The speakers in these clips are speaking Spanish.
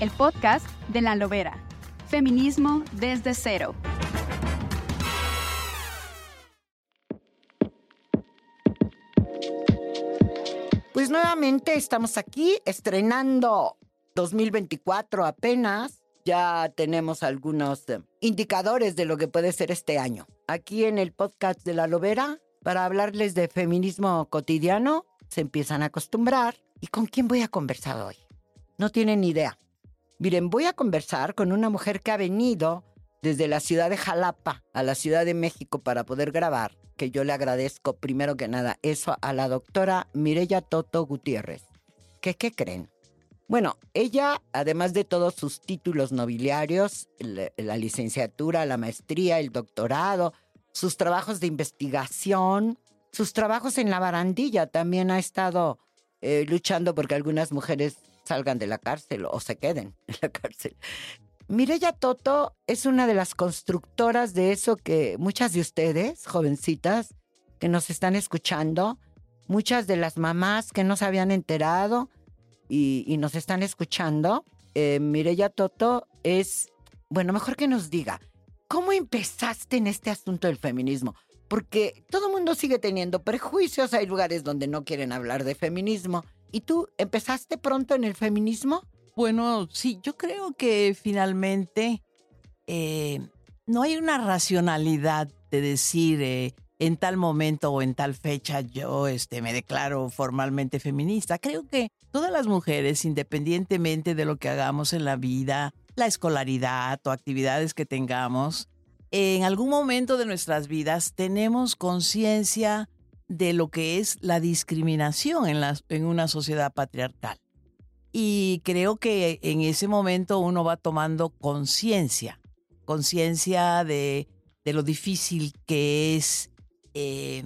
El podcast de La Lobera. Feminismo desde cero. Pues nuevamente estamos aquí estrenando 2024 apenas. Ya tenemos algunos eh, indicadores de lo que puede ser este año. Aquí en el podcast de La Lobera, para hablarles de feminismo cotidiano, se empiezan a acostumbrar. ¿Y con quién voy a conversar hoy? No tienen idea. Miren, voy a conversar con una mujer que ha venido desde la ciudad de Jalapa a la Ciudad de México para poder grabar, que yo le agradezco primero que nada eso a la doctora Mireya Toto Gutiérrez. ¿Qué, qué creen? Bueno, ella, además de todos sus títulos nobiliarios, la, licenciatura, la maestría, el doctorado, sus trabajos de investigación, sus trabajos en la barandilla, también ha estado eh, luchando porque algunas mujeres salgan de la cárcel o se queden en la cárcel. Mireya Toto es una de las constructoras de eso que muchas de ustedes, jovencitas, que nos están escuchando, muchas de las mamás que no se habían enterado y, y nos están escuchando, eh, Mireya Toto es, bueno, mejor que nos diga, ¿cómo empezaste en este asunto del feminismo? Porque todo el mundo sigue teniendo prejuicios, hay lugares donde no quieren hablar de feminismo. ¿Y tú empezaste pronto en el feminismo? Bueno, sí, yo creo que finalmente eh, no hay una racionalidad de decir eh, en tal momento o en tal fecha yo este, me declaro formalmente feminista. Creo que todas las mujeres, independientemente de lo que hagamos en la vida, la escolaridad o actividades que tengamos, en algún momento de nuestras vidas tenemos conciencia de lo que es la discriminación en, en una sociedad patriarcal. Y creo que en ese momento uno va tomando conciencia, conciencia de, de, lo difícil que es eh,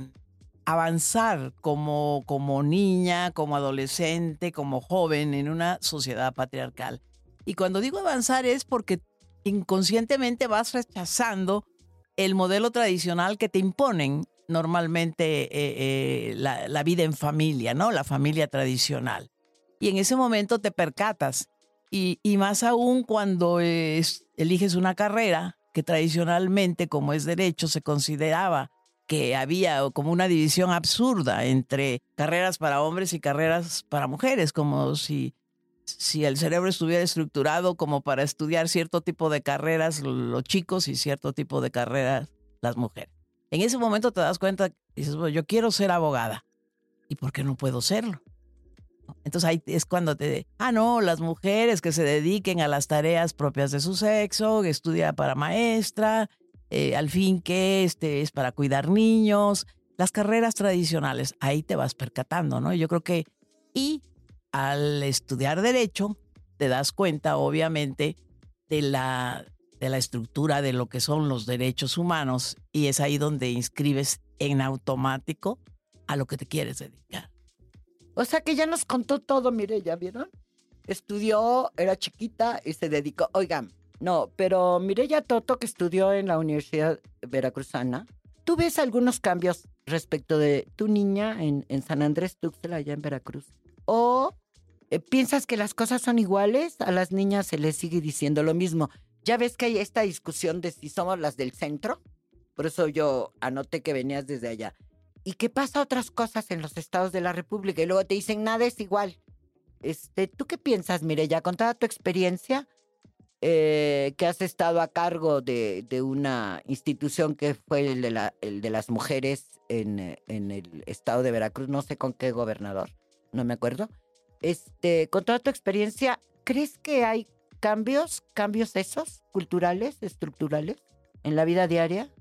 avanzar como, como niña, como adolescente, como joven en una sociedad patriarcal. Y cuando digo avanzar es porque inconscientemente vas rechazando el modelo tradicional que te imponen normalmente eh, eh, la, vida en familia, ¿no? La familia tradicional. Y en ese momento te percatas. Y, más aún cuando es, eliges una carrera que tradicionalmente, como es derecho, se consideraba que había como una división absurda entre carreras para hombres y carreras para mujeres, como si el cerebro estuviera estructurado como para estudiar cierto tipo de carreras los chicos y cierto tipo de carreras las mujeres. En ese momento te das cuenta, dices, yo quiero ser abogada. ¿Y por qué no puedo serlo? Entonces ahí es cuando te, ah, no, las mujeres que se dediquen a las tareas propias de su sexo, que estudia para maestra, eh, al fin que este es para cuidar niños, las carreras tradicionales, ahí te vas percatando, ¿no? Yo creo que, y al estudiar derecho, te das cuenta, obviamente, de la, de la estructura de lo que son los derechos humanos y es ahí donde inscribes en automático a lo que te quieres dedicar. O sea que ya nos contó todo, mire, ¿ya vieron? Estudió, era chiquita y se dedicó. Oigan, no, pero Mireya Toto, que estudió en la Universidad Veracruzana, ¿tú ves algunos cambios respecto de tu niña en, en San Andrés Tuxtla, allá en Veracruz? ¿O eh, piensas que las cosas son iguales? A las niñas se les sigue diciendo lo mismo. Ya ves que hay esta discusión de si somos las del centro. Por eso yo anoté que venías desde allá. ¿Y qué pasa otras cosas en los estados de la República? Y luego te dicen, nada es igual. Este, ¿Tú qué piensas, Mireya, con toda tu experiencia eh, que has estado a cargo de, de, una institución que fue el de, la, el de las mujeres en, eh, en, el estado de Veracruz, no sé con qué gobernador, no me acuerdo. Este, con toda tu experiencia, ¿crees que hay cambios, cambios esos, culturales, estructurales, en la vida diaria?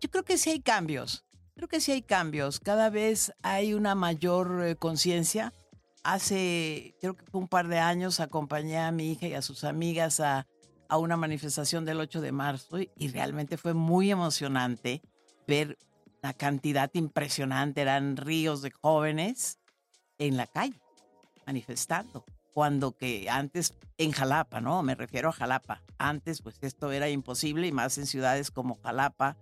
Yo creo que sí hay cambios. Creo que sí hay cambios. Cada vez hay una mayor eh, conciencia hace, creo que fue un par de años, acompañé a mi hija y a sus amigas a, a una manifestación del 8 de marzo y realmente fue muy emocionante ver una cantidad impresionante, eran ríos de jóvenes en la calle manifestando, cuando que antes en Jalapa, ¿no? Me refiero a Jalapa. Antes pues esto era imposible y más en ciudades como Jalapa,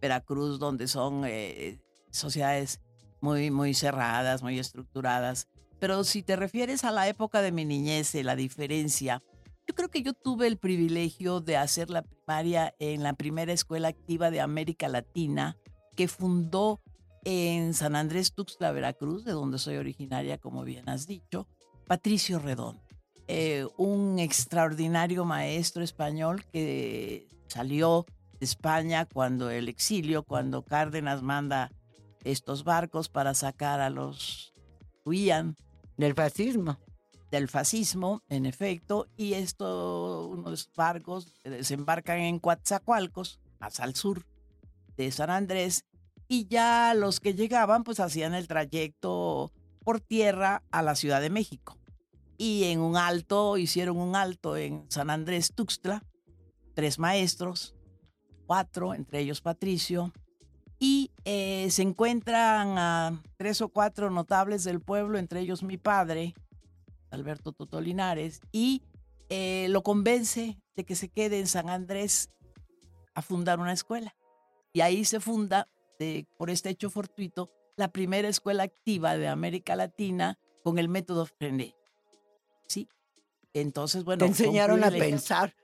Veracruz, donde son eh, sociedades muy, muy cerradas, muy estructuradas. Pero si te refieres a la época de mi niñez, la diferencia, yo creo que yo tuve el privilegio de hacer la primaria en la primera escuela activa de América Latina que fundó en San Andrés Tuxtla, Veracruz, de donde soy originaria, como bien has dicho, Patricio Redón, eh, un extraordinario maestro español que salió de España cuando el exilio, cuando Cárdenas manda estos barcos para sacar a los huían del fascismo. Del fascismo, en efecto, y estos unos barcos desembarcan en Coatzacoalcos, más al sur de San Andrés, y ya los que llegaban pues hacían el trayecto por tierra a la Ciudad de México. Y en un alto, hicieron un alto en San Andrés Tuxtla, tres maestros, cuatro, entre ellos Patricio, y eh, se encuentran a tres o cuatro notables del pueblo, entre ellos mi padre, Alberto Totolinares, y eh, lo convence de que se quede en San Andrés a fundar una escuela. Y ahí se funda por este hecho fortuito, la primera escuela activa de América Latina con el método Frenet. ¿Sí? Entonces, bueno. Te enseñaron a pensar.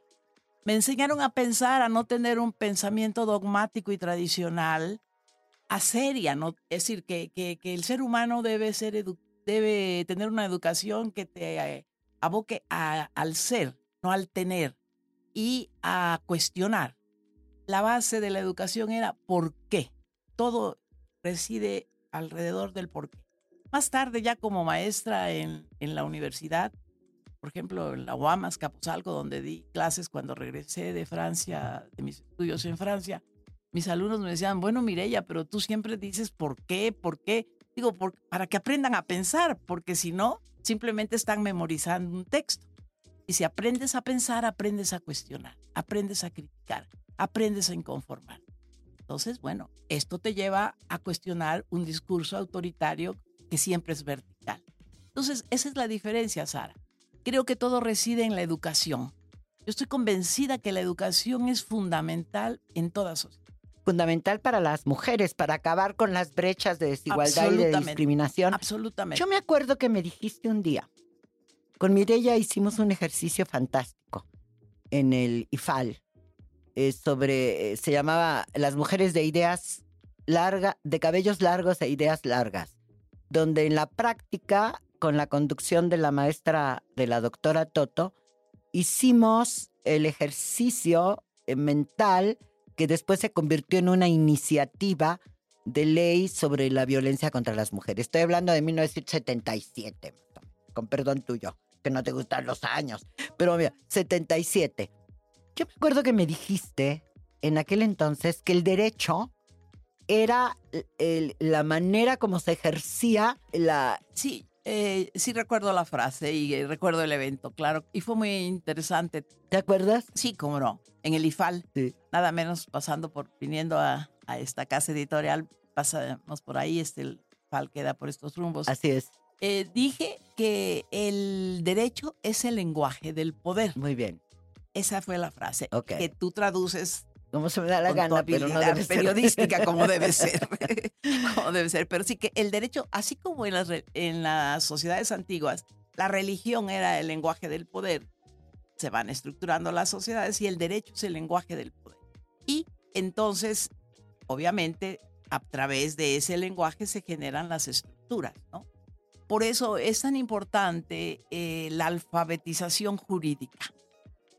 Me enseñaron a pensar, a no tener un pensamiento dogmático y tradicional, a seria, ¿no? Es decir, que, que, el ser humano debe, ser debe tener una educación que te eh, aboque al ser, no al tener, y a cuestionar. La base de la educación era ¿por qué? todo reside alrededor del porqué. Más tarde, ya como maestra en, en la universidad, por ejemplo, en la UAMAS Capuzalco, donde di clases cuando regresé de Francia, de mis estudios en Francia, mis alumnos me decían, bueno, Mireya, pero tú siempre dices por qué, por qué. Digo, para que aprendan a pensar, porque si no, simplemente están memorizando un texto. Y si aprendes a pensar, aprendes a cuestionar, aprendes a criticar, aprendes a inconformar. Entonces, bueno, esto te lleva a cuestionar un discurso autoritario que siempre es vertical. Entonces, esa es la diferencia, Sara. Creo que todo reside en la educación. Yo estoy convencida que la educación es fundamental en toda sociedad. Fundamental para las mujeres, para acabar con las brechas de desigualdad y de discriminación. Absolutamente. Yo me acuerdo que me dijiste un día, con Mireya hicimos un ejercicio fantástico en el IFAL, eh, sobre, eh, se llamaba Las mujeres de ideas largas, de cabellos largos e ideas largas, donde en la práctica, con la conducción de la maestra, de la doctora Toto, hicimos el ejercicio eh, mental que después se convirtió en una iniciativa de ley sobre la violencia contra las mujeres. Estoy hablando de 1977, con perdón tuyo, que no te gustan los años, pero mira, 77. Yo me acuerdo que me dijiste en aquel entonces que el derecho era la manera como se ejercía la... Sí, eh, sí recuerdo la frase y eh, recuerdo el evento, claro. Y fue muy interesante. ¿Te acuerdas? Sí, cómo no. En el IFAL. Sí. Nada menos pasando por, viniendo a, esta casa editorial, pasamos por ahí, este el IFAL queda por estos rumbos. Así es. Eh, dije que el derecho es el lenguaje del poder. Muy bien. Esa fue la frase que tú traduces como se me da la gana, pero no debe periodística como debe ser, como debe ser. Pero sí que el derecho, así como en las, en las sociedades antiguas, la religión era el lenguaje del poder, se van estructurando las sociedades y el derecho es el lenguaje del poder. Y entonces, obviamente, a través de ese lenguaje se generan las estructuras, ¿no? Por eso es tan importante eh, la alfabetización jurídica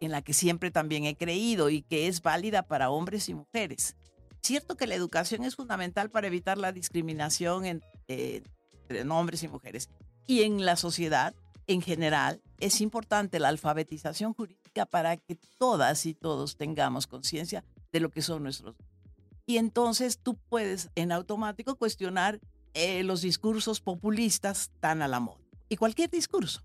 en la que siempre también he creído y que es válida para hombres y mujeres. Cierto que la educación es fundamental para evitar la discriminación eh, entre hombres y mujeres. Y en la sociedad en general es importante la alfabetización jurídica para que todas y todos tengamos conciencia de lo que son nuestros. Y entonces tú puedes en automático cuestionar eh, los discursos populistas tan a la moda. y cualquier discurso.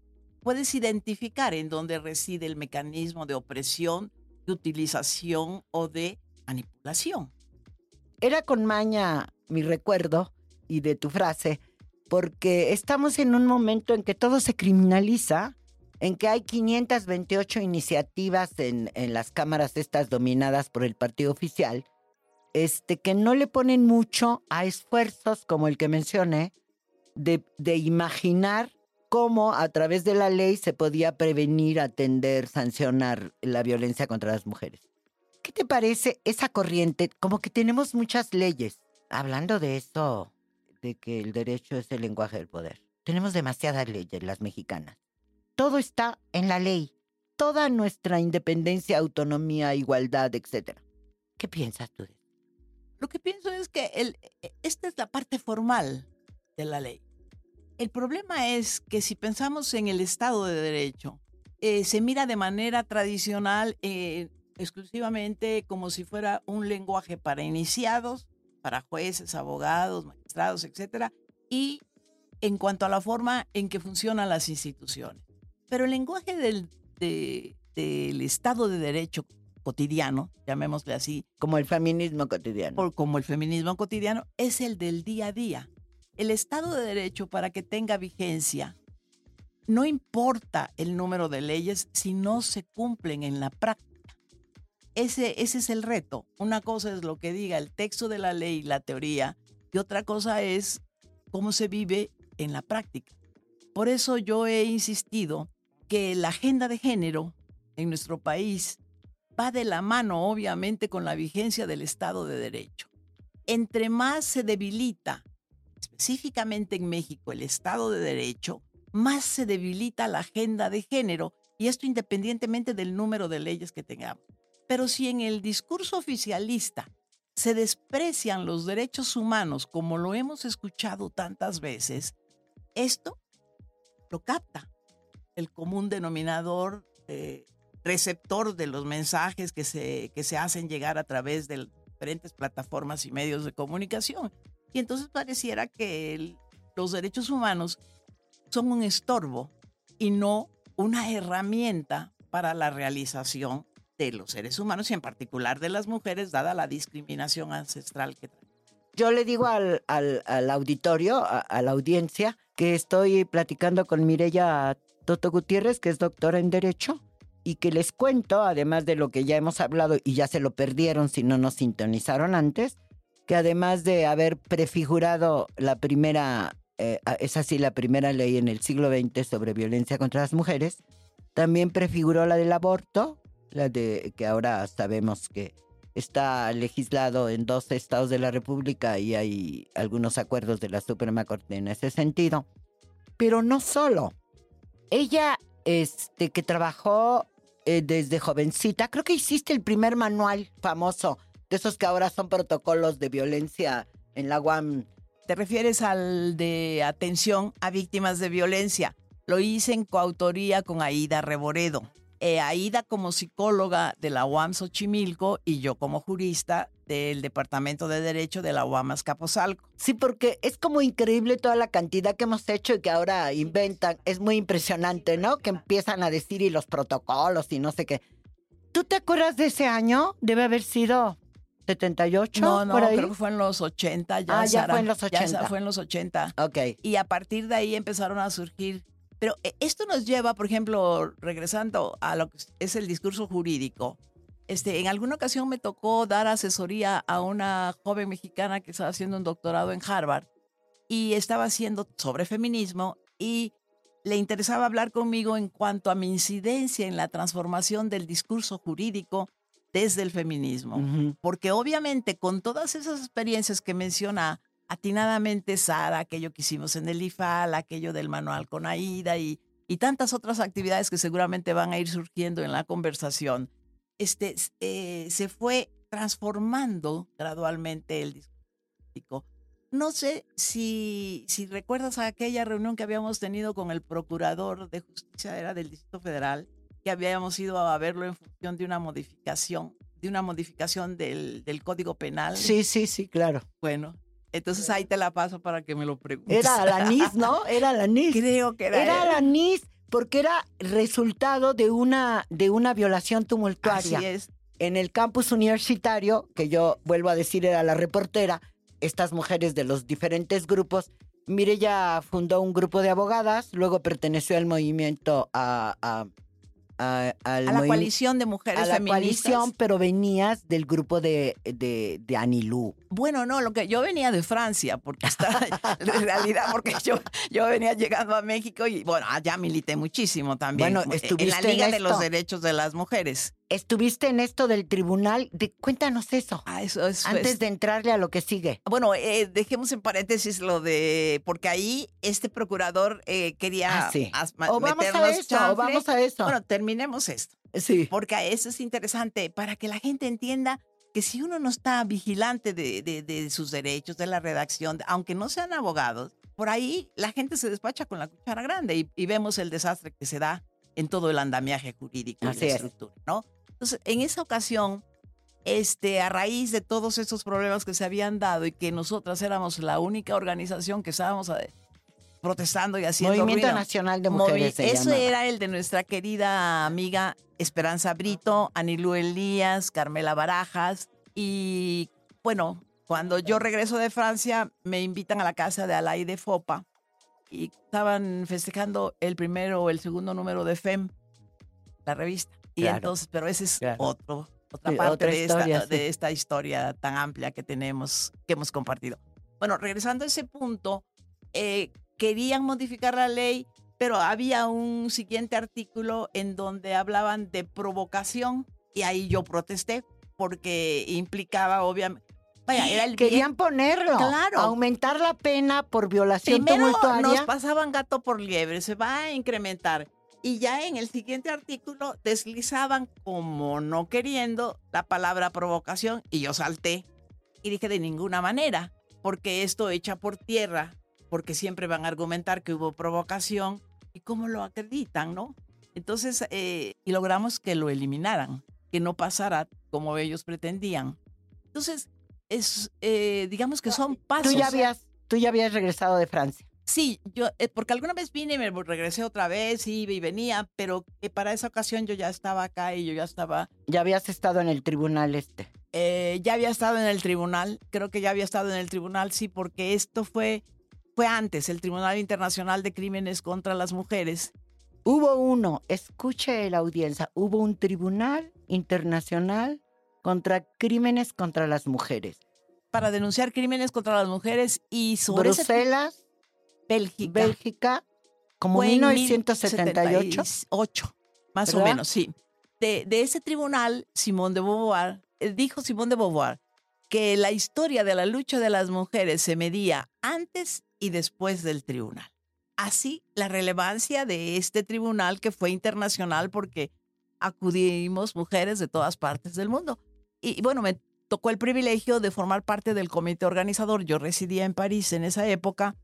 Puedes identificar en dónde reside el mecanismo de opresión, de utilización o de manipulación. Era con maña mi recuerdo y de tu frase, porque estamos en un momento en que todo se criminaliza, en que hay 528 iniciativas en, las cámaras estas dominadas por el partido oficial, este, que no le ponen mucho a esfuerzos como el que mencioné, de imaginar cómo a través de la ley se podía prevenir, atender, sancionar la violencia contra las mujeres. ¿Qué te parece esa corriente? Como que tenemos muchas leyes. Hablando de eso, de que el derecho es el lenguaje del poder. Tenemos demasiadas leyes, las mexicanas. Todo está en la ley. Toda nuestra independencia, autonomía, igualdad, etc. ¿Qué piensas tú de eso? Lo que pienso es que el, e, esta es la parte formal de la ley. El problema es que si pensamos en el Estado de Derecho, eh, se mira de manera tradicional eh, exclusivamente como si fuera un lenguaje para iniciados, para jueces, abogados, magistrados, etc. Y en cuanto a la forma en que funcionan las instituciones. Pero el lenguaje del, del Estado de Derecho cotidiano, llamémosle así. Como el feminismo cotidiano. como el feminismo cotidiano, es el del día a día el Estado de Derecho para que tenga vigencia, no importa el número de leyes si no se cumplen en la práctica. Ese, ese es el reto. Una cosa es lo que diga el texto de la ley, la teoría, y otra cosa es cómo se vive en la práctica. Por eso yo he insistido que la agenda de género en nuestro país va de la mano, obviamente, con la vigencia del Estado de Derecho. Entre más se debilita específicamente en México, el Estado de Derecho, más se debilita la agenda de género, y esto independientemente del número de leyes que tengamos. Pero si en el discurso oficialista se desprecian los derechos humanos como lo hemos escuchado tantas veces, esto lo capta el común denominador eh, receptor de los mensajes que se, que se hacen llegar a través de diferentes plataformas y medios de comunicación. Y entonces pareciera que los derechos humanos son un estorbo y no una herramienta para la realización de los seres humanos y en particular de las mujeres, dada la discriminación ancestral que traen. Yo le digo al, auditorio, a, la audiencia, que estoy platicando con Mireya Toto Gutiérrez, que es doctora en Derecho, y que les cuento, además de lo que ya hemos hablado y ya se lo perdieron si no nos sintonizaron antes, que además de haber prefigurado la primera, eh, es así, la primera ley en el siglo XX sobre violencia contra las mujeres, también prefiguró la del aborto, la de que ahora sabemos que está legislado en dos estados de la República y hay algunos acuerdos de la Suprema Corte en ese sentido. Pero no solo. Ella, este, que trabajó eh, desde jovencita, creo que hiciste el primer manual famoso de esos que ahora son protocolos de violencia en la UAM. ¿Te refieres al de atención a víctimas de violencia? Lo hice en coautoría con Aida Reboredo. Eh, Aida como psicóloga de la UAM Xochimilco y yo como jurista del Departamento de Derecho de la UAM Azcapotzalco. Sí, porque es como increíble toda la cantidad que hemos hecho y que ahora inventan. Es muy impresionante, ¿no? Que empiezan a decir y los protocolos y no sé qué. ¿Tú te acuerdas de ese año? Debe haber sido 78. No, no, creo que fue en los 80. Ya, ah, ya fue en los 80. Ya fue en los 80. Ok. Y a partir de ahí empezaron a surgir. Pero eh, esto nos lleva, por ejemplo, regresando a lo que es el discurso jurídico. Este, en alguna ocasión me tocó dar asesoría a una joven mexicana que estaba haciendo un doctorado en Harvard y estaba haciendo sobre feminismo y le interesaba hablar conmigo en cuanto a mi incidencia en la transformación del discurso jurídico desde el feminismo. Porque obviamente con todas esas experiencias que menciona atinadamente Sara, aquello que hicimos en el IFAL, aquello del manual con Aida y, y tantas otras actividades que seguramente van a ir surgiendo en la conversación, este, eh, se fue transformando gradualmente el discurso. No sé si, si recuerdas aquella reunión que habíamos tenido con el procurador de justicia, era del Distrito Federal, que habíamos ido a verlo en función de una modificación, de una modificación del, del Código Penal. Sí, sí, sí, claro. Bueno, Entonces ahí te la paso para que me lo preguntes. Era Alanis, ¿no? Era Alanis. Creo que era. Era. Alanis porque era resultado de una, de una violación Así tumultuaria. es. En el campus universitario, que yo vuelvo a decir era la reportera, estas mujeres de los diferentes grupos, Mirella fundó un grupo de abogadas, luego perteneció al movimiento a, a- a- al A la coalición de mujeres a la feministas. coalición, pero venías del grupo de, de, de Anilú. Bueno, no, lo que yo venía de Francia, porque está, en realidad, porque yo, yo venía llegando a México y bueno, allá milité muchísimo también. Bueno, en la estuviste Liga en de los. Derechos de las Mujeres. Estuviste en esto del tribunal, de, cuéntanos eso, Ah, eso antes de entrarle a lo que sigue. Bueno, eh, dejemos en paréntesis lo de. Porque ahí este procurador eh, quería Ah, sí. O vamos a eso, o vamos a eso. Bueno, terminemos esto. sí. Porque eso es interesante para que la gente entienda que si uno no está vigilante de, de- de sus derechos, de la redacción, aunque no sean abogados, por ahí la gente se despacha con la cuchara grande y, y vemos el desastre que se da en todo el andamiaje jurídico Así y la es. estructura, ¿no? Entonces, en esa ocasión, este, a raíz de todos estos problemas que se habían dado y que nosotras éramos la única organización que estábamos eh, protestando y haciendo Movimiento ruido. Nacional de Movi- Mujeres. se Eso era el de nuestra querida amiga Esperanza Brito, Anilú Elías, Carmela Barajas. Y bueno, cuando yo regreso de Francia, me invitan a la casa de Alay de Fopa y estaban festejando el primero o el segundo número de FEM, la revista. Y Claro. entonces, pero ese es Claro. otro, otra Sí, parte otra de, historia, esta, sí. de esta historia tan amplia que tenemos, que hemos compartido. Bueno, regresando a ese punto, eh, querían modificar la ley, pero había un siguiente artículo en donde hablaban de provocación y ahí yo protesté porque implicaba obviamente, vaya, era el bien- Querían ponerlo. Claro. Aumentar la pena por violación Primero tumultuaria. nos pasaban gato por liebre, se va a incrementar. Y ya en el siguiente artículo deslizaban como no queriendo la palabra provocación y yo salté y dije de ninguna manera, porque esto echa por tierra, porque siempre van a argumentar que hubo provocación y cómo lo acreditan, ¿no? Entonces, eh, y logramos que lo eliminaran, que no pasara como ellos pretendían. Entonces, es, eh, digamos que son pasos. Tú ya habías, tú ya habías regresado de Francia. Sí, yo, eh, porque alguna vez vine y me regresé otra vez, iba y venía, pero que para esa ocasión yo ya estaba acá y yo ya estaba, Ya habías estado en el tribunal este. eh, ya había estado en el tribunal, creo que ya había estado en el tribunal, sí, porque esto fue, fue antes, el Tribunal Internacional de Crímenes contra las Mujeres. Hubo uno, escuche la audiencia, hubo un tribunal internacional contra crímenes contra las mujeres. para denunciar crímenes contra las mujeres y sobre ese- Bruselas, Bélgica. Bélgica, como Fue en 1978. 18, más o ¿verdad? menos, sí. De, de ese tribunal, Simón de Beauvoir, eh, dijo Simón de Beauvoir que la historia de la lucha de las mujeres se medía antes y después del tribunal. Así, la relevancia de este tribunal que fue internacional porque acudimos mujeres de todas partes del mundo. Y, y bueno, me tocó el privilegio de formar parte del comité organizador. Yo residía en París en esa época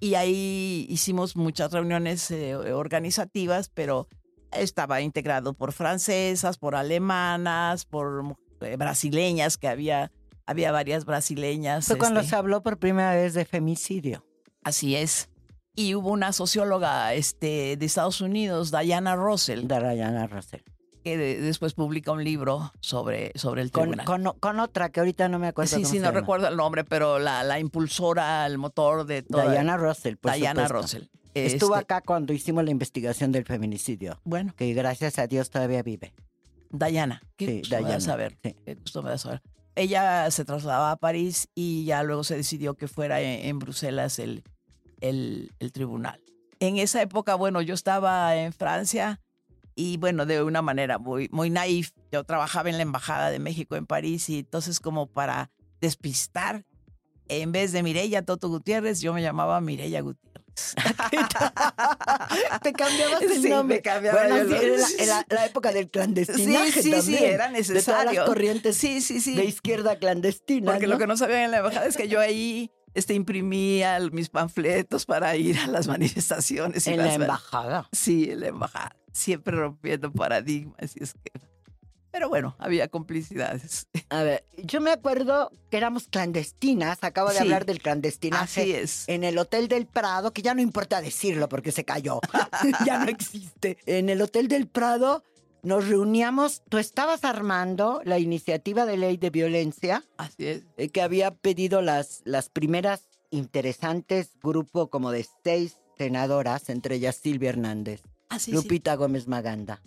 y ahí hicimos muchas reuniones eh, organizativas, pero estaba integrado por francesas, por alemanas, por eh, brasileñas, que había, había varias brasileñas. Fue cuando este, se habló por primera vez de femicidio. Así es. Y hubo una socióloga este, de Estados Unidos, Diana Russell, Darayana Rosell. Que de- después publica un libro sobre, sobre el Con, tribunal. con, con otra que ahorita no me acuerdo. sí, cómo sí, se no llama. recuerdo el nombre, pero la, la impulsora, el motor de toda. Diana Russell, por Diana supuesto. Russell. Estuvo Este, acá cuando hicimos la investigación del feminicidio, Bueno, que gracias a Dios todavía vive. Diana. Qué Sí, gusto me Diana, saber. sí. Qué gusto me da saber. Ella se trasladaba a París y ya luego se decidió que fuera en, en Bruselas el, el, el tribunal. En esa época, bueno, yo estaba en Francia y bueno, de una manera muy, muy naif, yo trabajaba en la Embajada de México en París y entonces como para despistar, en vez de Mireya Toto Gutiérrez, yo me llamaba Mireya Gutiérrez. Te cambiabas el Sí, nombre. me cambiaba Bueno, el sí, era la, nombre. era la época del clandestinaje Sí, sí, sí, también, era De todas necesario. las corrientes Sí, sí, sí. de izquierda clandestina. Porque ¿no? lo que no sabían en la embajada es que yo ahí este, imprimía mis panfletos para ir a las manifestaciones. y En la embajada. Sí, en la embajada. Siempre rompiendo paradigmas. Y es que Pero bueno, había complicidades. A ver, yo me acuerdo que éramos clandestinas, acabo de Sí. hablar del clandestinaje. Así es. En el Hotel del Prado, que ya no importa decirlo porque se cayó, ya no existe. En el Hotel del Prado nos reuníamos, tú estabas armando la iniciativa de ley de violencia Así es. eh, que había pedido las, las primeras interesantes grupo como de seis senadoras, entre ellas Silvia Hernández, Sí. Lupita Gómez Maganda.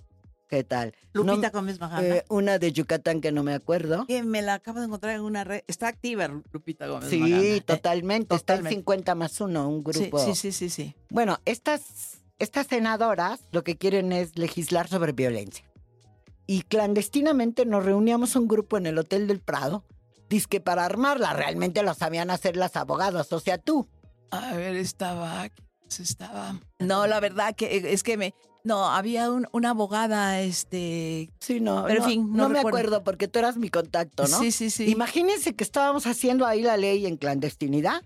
¿Qué tal? Lupita No- Gómez Maganda. eh, una de Yucatán que no me acuerdo. que me la acabo de encontrar en una red. Está activa Lupita Gómez Sí, Maganda. Eh, totalmente. Está totalmente. 50 más uno, un sí, grupo. sí, sí, sí, sí. Bueno, estas, estas senadoras lo que quieren es legislar sobre violencia. Y clandestinamente nos reuníamos un grupo en el Hotel del Prado, que para armarla. Realmente lo sabían hacer las abogadas, o sea, tú. A ver, estaba. Estaba. No, la verdad que eh, es que me. No, había un- una abogada, este. Sí, no. Pero en fin, no no me acuerdo porque tú eras mi contacto, ¿no? Sí, sí, sí. Imagínense que estábamos haciendo ahí la ley en clandestinidad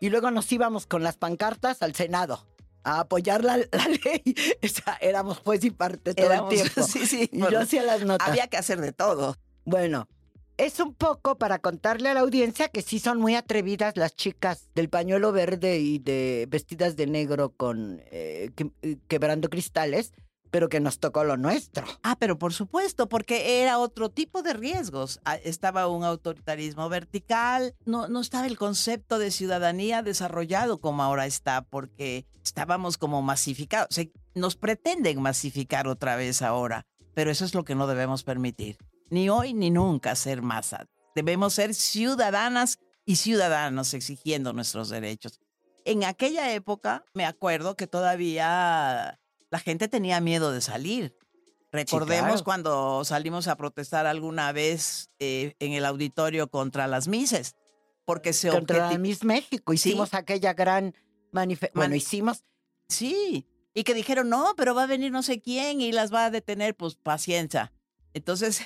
y luego nos íbamos con las pancartas al Senado a apoyar la, la ley. O sea, éramos juez y parte todo Éramos- el tiempo. Sí, sí. Y yo hacía las notas. había que hacer de todo. Bueno, es un poco para contarle a la audiencia que sí son muy atrevidas las chicas del pañuelo verde y de vestidas de negro con eh, eh, quebrando cristales, pero que nos tocó lo nuestro. Ah, pero por supuesto, porque era otro tipo de riesgos. Ah, Estaba un autoritarismo vertical, no, no estaba el concepto de ciudadanía desarrollado como ahora está, porque estábamos como masificados. O nos pretenden masificar otra vez ahora, pero eso es lo que no debemos permitir. Ni hoy ni nunca ser masa. Debemos ser ciudadanas y ciudadanos exigiendo nuestros derechos. En aquella época, me acuerdo que todavía la gente tenía miedo de salir. Recordemos claro. cuando salimos a protestar alguna vez eh, en el auditorio contra las mises, porque se Contra la objeti- Miss México Sí. hicimos aquella gran manifestación. Bueno, Man- hicimos Sí, y que dijeron, no, pero va a venir no sé quién y las va a detener, pues paciencia. Entonces,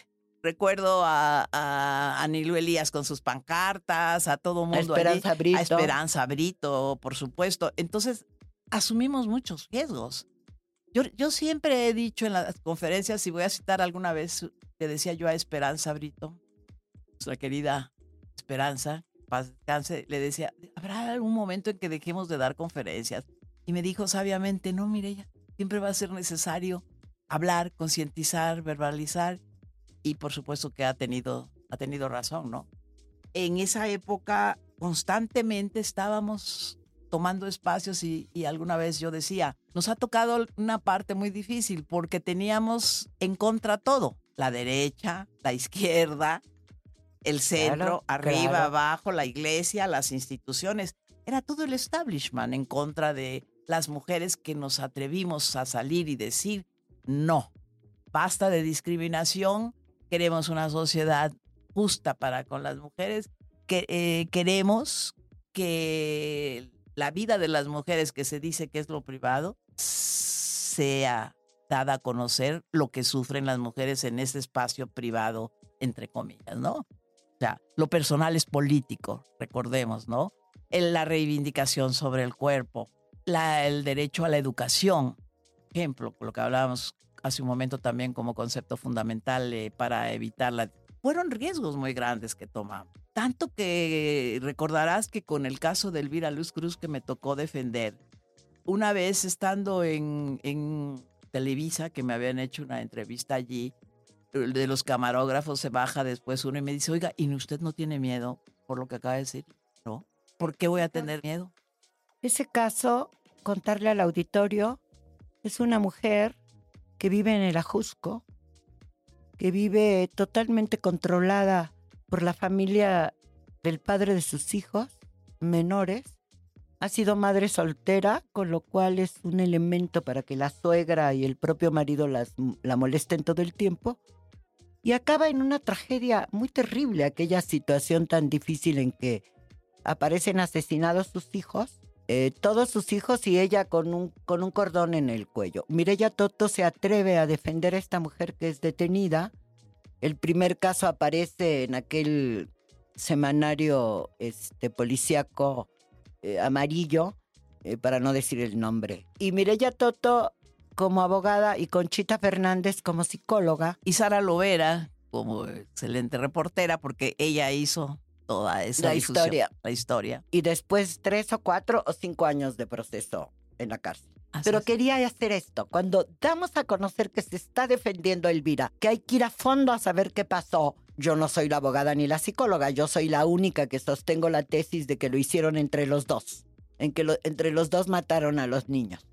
recuerdo a, a Anilú Elías con sus pancartas, a todo a mundo allí, Esperanza Brito. a Esperanza Brito, por supuesto. Entonces, asumimos muchos riesgos. Yo, yo siempre he dicho en las conferencias, y voy a citar alguna vez, le decía yo a Esperanza Brito, nuestra querida Esperanza, paz le decía, ¿habrá algún momento en que dejemos de dar conferencias? Y me dijo sabiamente, no, Mireya, siempre va a ser necesario hablar, concientizar, verbalizar, y por supuesto que ha tenido, ha tenido razón, ¿no? En esa época constantemente estábamos tomando espacios y, y alguna vez yo decía, nos ha tocado una parte muy difícil porque teníamos en contra todo, la derecha, la izquierda, el centro, arriba, claro. abajo, la iglesia, las instituciones. Era todo el establishment en contra de las mujeres que nos atrevimos a salir y decir, no, basta de discriminación, queremos una sociedad justa para con las mujeres, que eh, queremos que la vida de las mujeres que se dice que es lo privado sea dada a conocer lo que sufren las mujeres en ese espacio privado, entre comillas, ¿no? O sea, lo personal es político, recordemos, ¿no? La reivindicación sobre el cuerpo, la- el derecho a la educación, ejemplo, lo que hablábamos hace un momento también como concepto fundamental eh, para evitar la... Fueron riesgos muy grandes que tomamos. Tanto que recordarás que con el caso de Elvira Luz Cruz que me tocó defender, una vez estando en, en Televisa, que me habían hecho una entrevista allí, de los camarógrafos se baja después uno y me dice, oiga, ¿y usted no tiene miedo por lo que acaba de decir? No. ¿Por qué voy a tener miedo? Ese caso, contarle al auditorio, es una mujer que vive en el Ajusco, que vive totalmente controlada por la familia del padre de sus hijos menores. Ha sido madre soltera, con lo cual es un elemento para que la suegra y el propio marido la molesten todo el tiempo. Y acaba en una tragedia muy terrible, aquella situación tan difícil en que aparecen asesinados sus hijos, eh, todos sus hijos y ella con un, con un cordón en el cuello. Mireya Toto se atreve a defender a esta mujer que es detenida. El primer caso aparece en aquel semanario este, policíaco eh, amarillo, eh, para no decir el nombre. Y Mireya Toto como abogada y Conchita Fernández como psicóloga. Y Sara Lovera, como excelente reportera porque ella hizo toda esa La difusión, historia. La historia. Y después tres o cuatro o cinco años de proceso en la cárcel. Así Pero es. quería hacer esto. Cuando damos a conocer que se está defendiendo a Elvira, que hay que ir a fondo a saber qué pasó. Yo no soy la abogada ni la psicóloga, yo soy la única que sostengo la tesis de que lo hicieron entre los dos, en que lo- entre los dos mataron a los niños.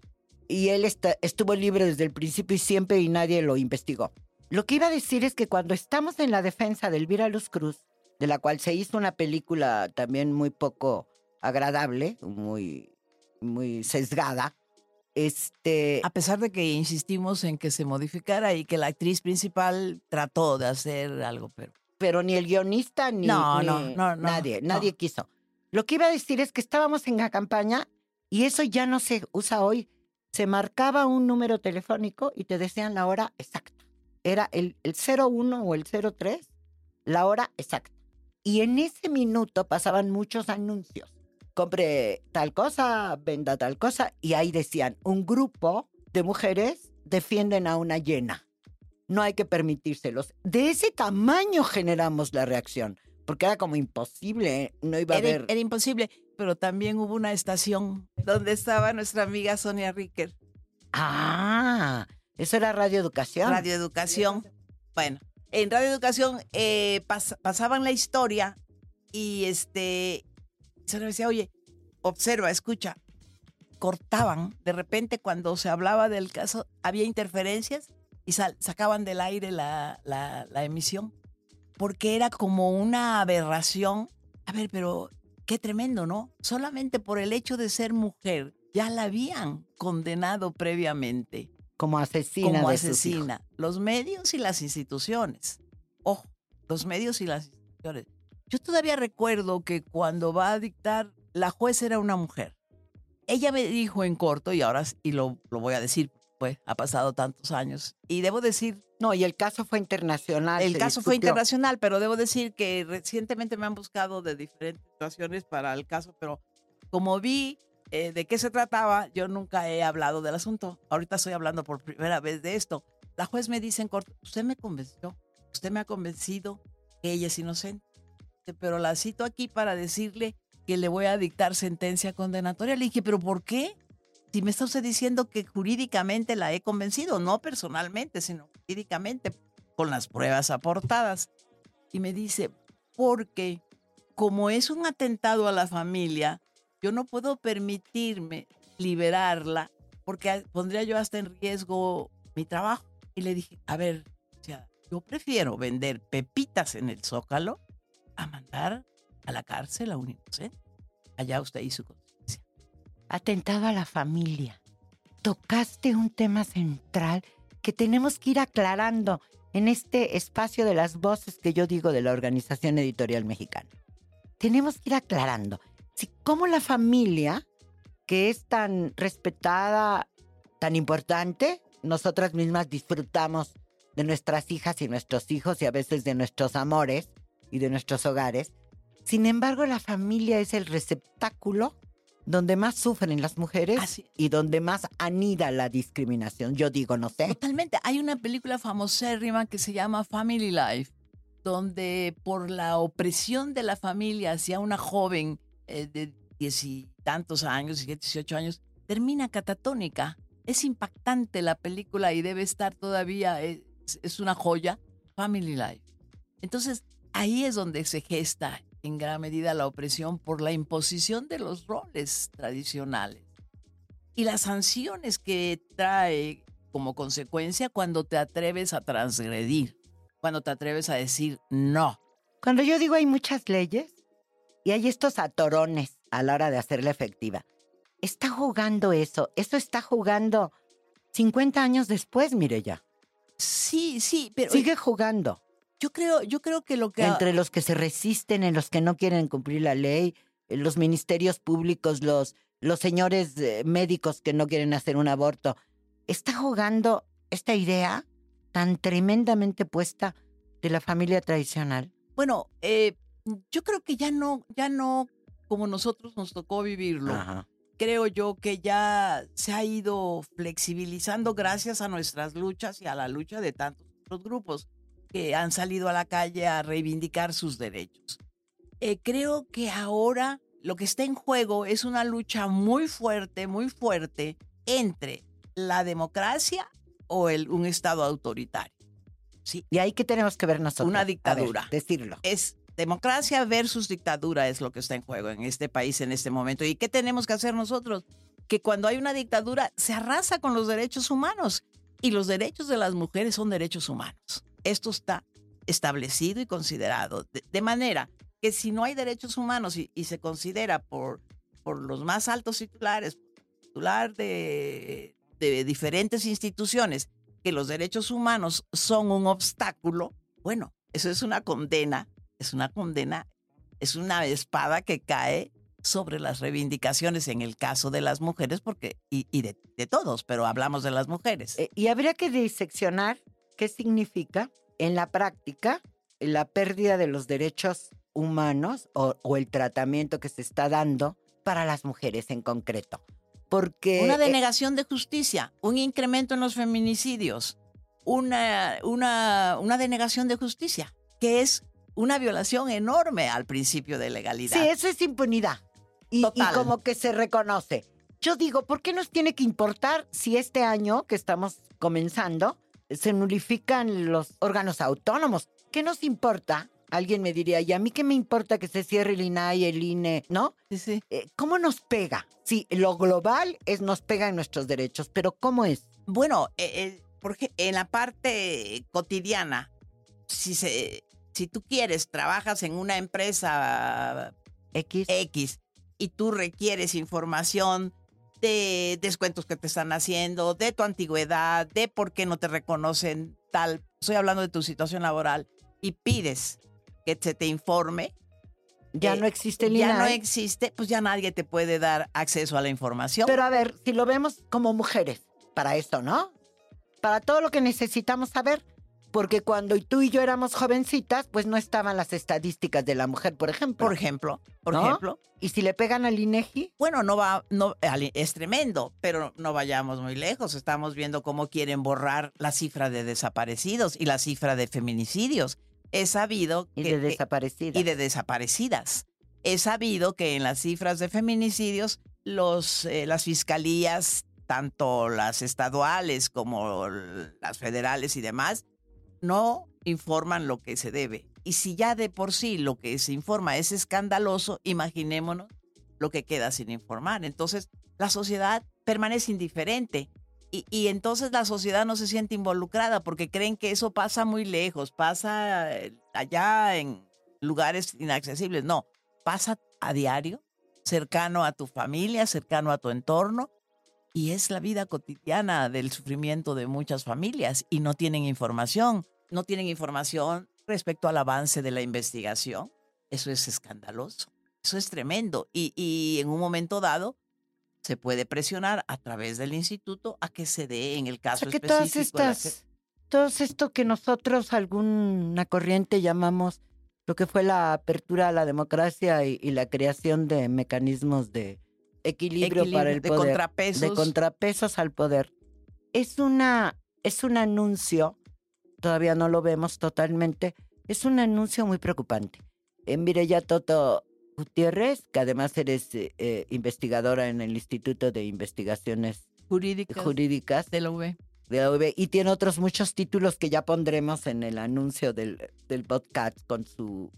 Y él está- estuvo libre desde el principio y siempre y nadie lo investigó. Lo que iba a decir es que cuando estamos en la defensa de Elvira Luz Cruz, de la cual se hizo una película también muy poco agradable, muy, muy sesgada, este, A pesar de que insistimos en que se modificara y que la actriz principal trató de hacer algo, pero pero ni el guionista ni, No, ni no, no, no, nadie, no. nadie quiso. Lo que iba a decir es que estábamos en la campaña y eso ya no se usa hoy. Se marcaba un número telefónico y te decían la hora exacta. Era el, el 01 o el 03, la hora exacta. Y en ese minuto pasaban muchos anuncios. Compre tal cosa, venda tal cosa. Y ahí decían, un grupo de mujeres defienden a una llena. No hay que permitírselos. De ese tamaño generamos la reacción. Porque era como imposible, ¿eh? no iba a era, haber... era imposible. Pero también hubo una estación donde estaba nuestra amiga Sonia Ricker, Ah, eso era Radio Educación. Radio Educación. Bueno, en Radio Educación eh, pas- pasaban la historia y este, se le decía, oye, observa, escucha, cortaban. De repente cuando se hablaba del caso, había interferencias y sacaban del aire la, la- la emisión. Porque era como una aberración. A ver, pero qué tremendo, ¿no? Solamente por el hecho de ser mujer, ya la habían condenado previamente Como asesina como de sus hijos. asesina. Los medios y las instituciones. Ojo, los medios y las instituciones. Yo todavía recuerdo que cuando va a dictar, la juez era una mujer. Ella me dijo en corto, y ahora y lo, lo voy a decir, pues ha pasado tantos años. Y debo decir, No, y el caso fue internacional. el caso fue internacional, pero debo decir que recientemente me han buscado de diferentes situaciones para el caso, pero como vi eh, de qué se trataba, yo nunca he hablado del asunto. Ahorita estoy hablando por primera vez de esto. La juez me dice en corto, usted me convenció, usted me ha convencido que ella es inocente, pero la cito aquí para decirle que le voy a dictar sentencia condenatoria. Le dije, pero ¿por qué? Si me está usted diciendo que jurídicamente la he convencido, no personalmente, sino jurídicamente, con las pruebas aportadas. Y me dice, porque como es un atentado a la familia, yo no puedo permitirme liberarla porque pondría yo hasta en riesgo mi trabajo. Y le dije, a ver, o sea, yo prefiero vender pepitas en el zócalo a mandar a la cárcel a un inocente. Allá usted y su conciencia. Atentado a la familia. Tocaste un tema central que tenemos que ir aclarando en este espacio de las voces que yo digo de la Organización Editorial Mexicana. Tenemos que ir aclarando si cómo la familia, que es tan respetada, tan importante, nosotras mismas disfrutamos de nuestras hijas y nuestros hijos y a veces de nuestros amores y de nuestros hogares. Sin embargo, la familia es el receptáculo donde más sufren las mujeres Así- y donde más anida la discriminación. Yo digo, no sé. Totalmente. Hay una película famosérrima que se llama Family Life, donde por la opresión de la familia hacia una joven eh, de diez y tantos años, 18 años, termina catatónica. Es impactante la película y debe estar todavía, es, es una joya, Family Life. Entonces, ahí es donde se gesta en gran medida la opresión por la imposición de los roles tradicionales y las sanciones que trae como consecuencia cuando te atreves a transgredir, cuando te atreves a decir no. Cuando yo digo hay muchas leyes y hay estos atorones a la hora de hacerla efectiva, está jugando eso. Eso está jugando 50 años después, mire ya. Sí, sí, pero Sigue jugando. yo creo, yo creo que lo que Entre los que se resisten, en los que no quieren cumplir la ley, en los ministerios públicos, los, los señores eh, médicos que no quieren hacer un aborto, está jugando esta idea tan tremendamente puesta de la familia tradicional. bueno, eh, yo creo que ya no, ya no como nosotros nos tocó vivirlo. Ajá. Creo yo que ya se ha ido flexibilizando gracias a nuestras luchas y a la lucha de tantos otros grupos. que han salido a la calle a reivindicar sus derechos. Eh, creo que ahora lo que está en juego es una lucha muy fuerte, muy fuerte entre la democracia o el, un Estado autoritario. ¿Sí? ¿Y ahí qué tenemos que ver nosotros? Una dictadura. decirlo. Es democracia versus dictadura es lo que está en juego en este país en este momento. ¿Y qué tenemos que hacer nosotros? Que cuando hay una dictadura se arrasa con los derechos humanos y los derechos de las mujeres son derechos humanos. Esto está establecido y considerado. De, manera que si no hay derechos humanos y, se considera por, por los más altos titulares, titular de, de diferentes instituciones, que los derechos humanos son un obstáculo, bueno, eso es una condena, es una condena, es una espada que cae sobre las reivindicaciones en el caso de las mujeres, porque, y, de, todos, pero hablamos de las mujeres. Eh, y habría que diseccionar qué significa en la práctica la pérdida de los derechos humanos o, o el tratamiento que se está dando para las mujeres en concreto. Porque, una eh, denegación de justicia, un incremento en los feminicidios, una, una, una denegación de justicia, que es una violación enorme al principio de legalidad. Sí, eso es impunidad. Y, y, como que se reconoce. Yo digo, ¿por qué nos tiene que importar si este año que estamos comenzando se nulifican los órganos autónomos? ¿Qué nos importa Alguien me diría, ¿y a mí qué me importa que se cierre el INAI, el INE? ¿No? Sí, sí. Eh, ¿Cómo nos pega? Sí, lo global es nos pega en nuestros derechos, pero ¿cómo es? Bueno, eh, eh, porque en la parte cotidiana, si, se, si tú quieres, trabajas en una empresa X. X y tú requieres información de descuentos que te están haciendo, de tu antigüedad, de por qué no te reconocen tal, estoy hablando de tu situación laboral, y pides que se te informe. Ya no existe el Ya no existe, pues ya nadie te puede dar acceso a la información. Pero a ver, si lo vemos como mujeres, para esto, ¿no? Para todo lo que necesitamos saber, porque cuando tú y yo éramos jovencitas, pues no estaban las estadísticas de la mujer, por ejemplo. Por ejemplo, por ejemplo. Y si le pegan al INEGI. Bueno, no va, no, es tremendo, pero no vayamos muy lejos. Estamos viendo cómo quieren borrar la cifra de desaparecidos y la cifra de feminicidios he sabido y de desaparecidas. Y de desaparecidas. He sabido que en las cifras de feminicidios, los, eh, las fiscalías, tanto las estaduales como las federales y demás, no informan lo que se debe. Y si ya de por sí lo que se informa es escandaloso, imaginémonos lo que queda sin informar. Entonces, la sociedad permanece indiferente y, entonces la sociedad no se siente involucrada porque creen que eso pasa muy lejos, pasa eh, allá en lugares inaccesibles. No, pasa a diario, cercano a tu familia, cercano a tu entorno. Y es la vida cotidiana del sufrimiento de muchas familias y no tienen información. No tienen información respecto al avance de la investigación. Eso es escandaloso. Eso es tremendo. Y, y en un momento dado, se puede presionar a través del instituto a que se dé en el caso que Todas estas, todo esto que nosotros alguna corriente llamamos lo que fue la apertura a la democracia y, la creación de mecanismos de equilibrio, para el poder, de contrapesos. de contrapesos al poder, es una es un anuncio, todavía no lo vemos totalmente, es un anuncio muy preocupante. En ya Toto Gutiérrez, que además eres eh, eh, investigadora en el Instituto de Investigaciones Jurídicas, de la UV. De la. Y tiene otros muchos títulos que ya pondremos en el anuncio del, del podcast con su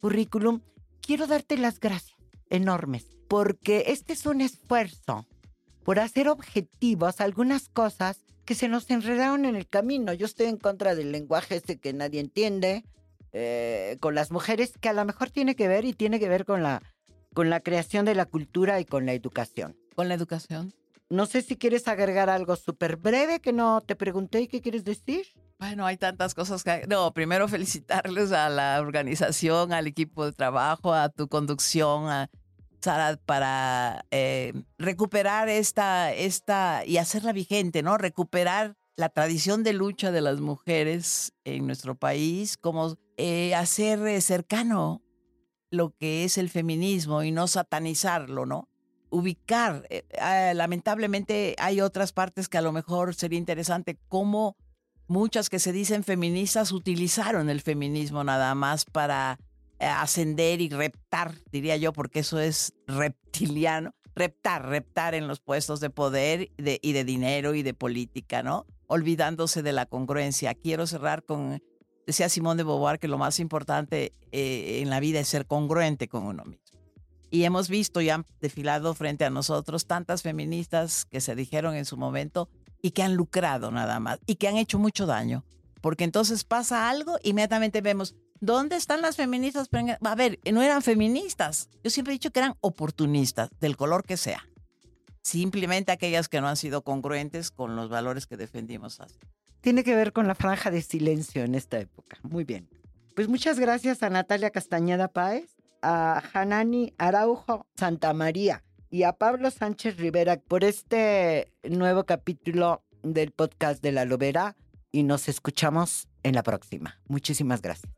currículum. Quiero darte las gracias enormes, porque este es un esfuerzo por hacer objetivos algunas cosas que se nos enredaron en el camino. Yo estoy en contra del lenguaje ese que nadie entiende, eh, con las mujeres que a lo mejor tiene que ver y tiene que ver con la, con la creación de la cultura y con la educación. Con la educación. No sé si quieres agregar algo súper breve que no te pregunté y qué quieres decir. Bueno, hay tantas cosas que... No, primero felicitarles a la organización, al equipo de trabajo, a tu conducción, a Para eh, recuperar esta, esta y hacerla vigente, ¿no? Recuperar la tradición de lucha de las mujeres en nuestro país, como eh, hacer eh, cercano lo que es el feminismo y no satanizarlo, ¿no? Ubicar, ah, lamentablemente hay otras partes que a lo mejor sería interesante cómo muchas que se dicen feministas utilizaron el feminismo nada más para ascender y reptar, diría yo, porque eso es reptiliano, reptar, reptar en los puestos de poder y de dinero y de política, ¿no? Olvidándose de la congruencia. Quiero cerrar con, decía Simón de Beauvoir, que lo más importante eh, en la vida es ser congruente con uno mismo. Y hemos visto y han desfilado frente a nosotros tantas feministas que se dijeron en su momento y que han lucrado nada más y que han hecho mucho daño. Porque entonces pasa algo, inmediatamente vemos, ¿dónde están las feministas? A ver, no eran feministas. Yo siempre he dicho que eran oportunistas, del color que sea. Simplemente aquellas que no han sido congruentes con los valores que defendimos. Tiene que ver con la franja de silencio en esta época. Muy bien. Pues muchas gracias a Natalia Castañeda Páez, a Hanani Araujo Santa María y a Pablo Sánchez Rivera por este nuevo capítulo del podcast de la Lobera y nos escuchamos en la próxima. Muchísimas gracias.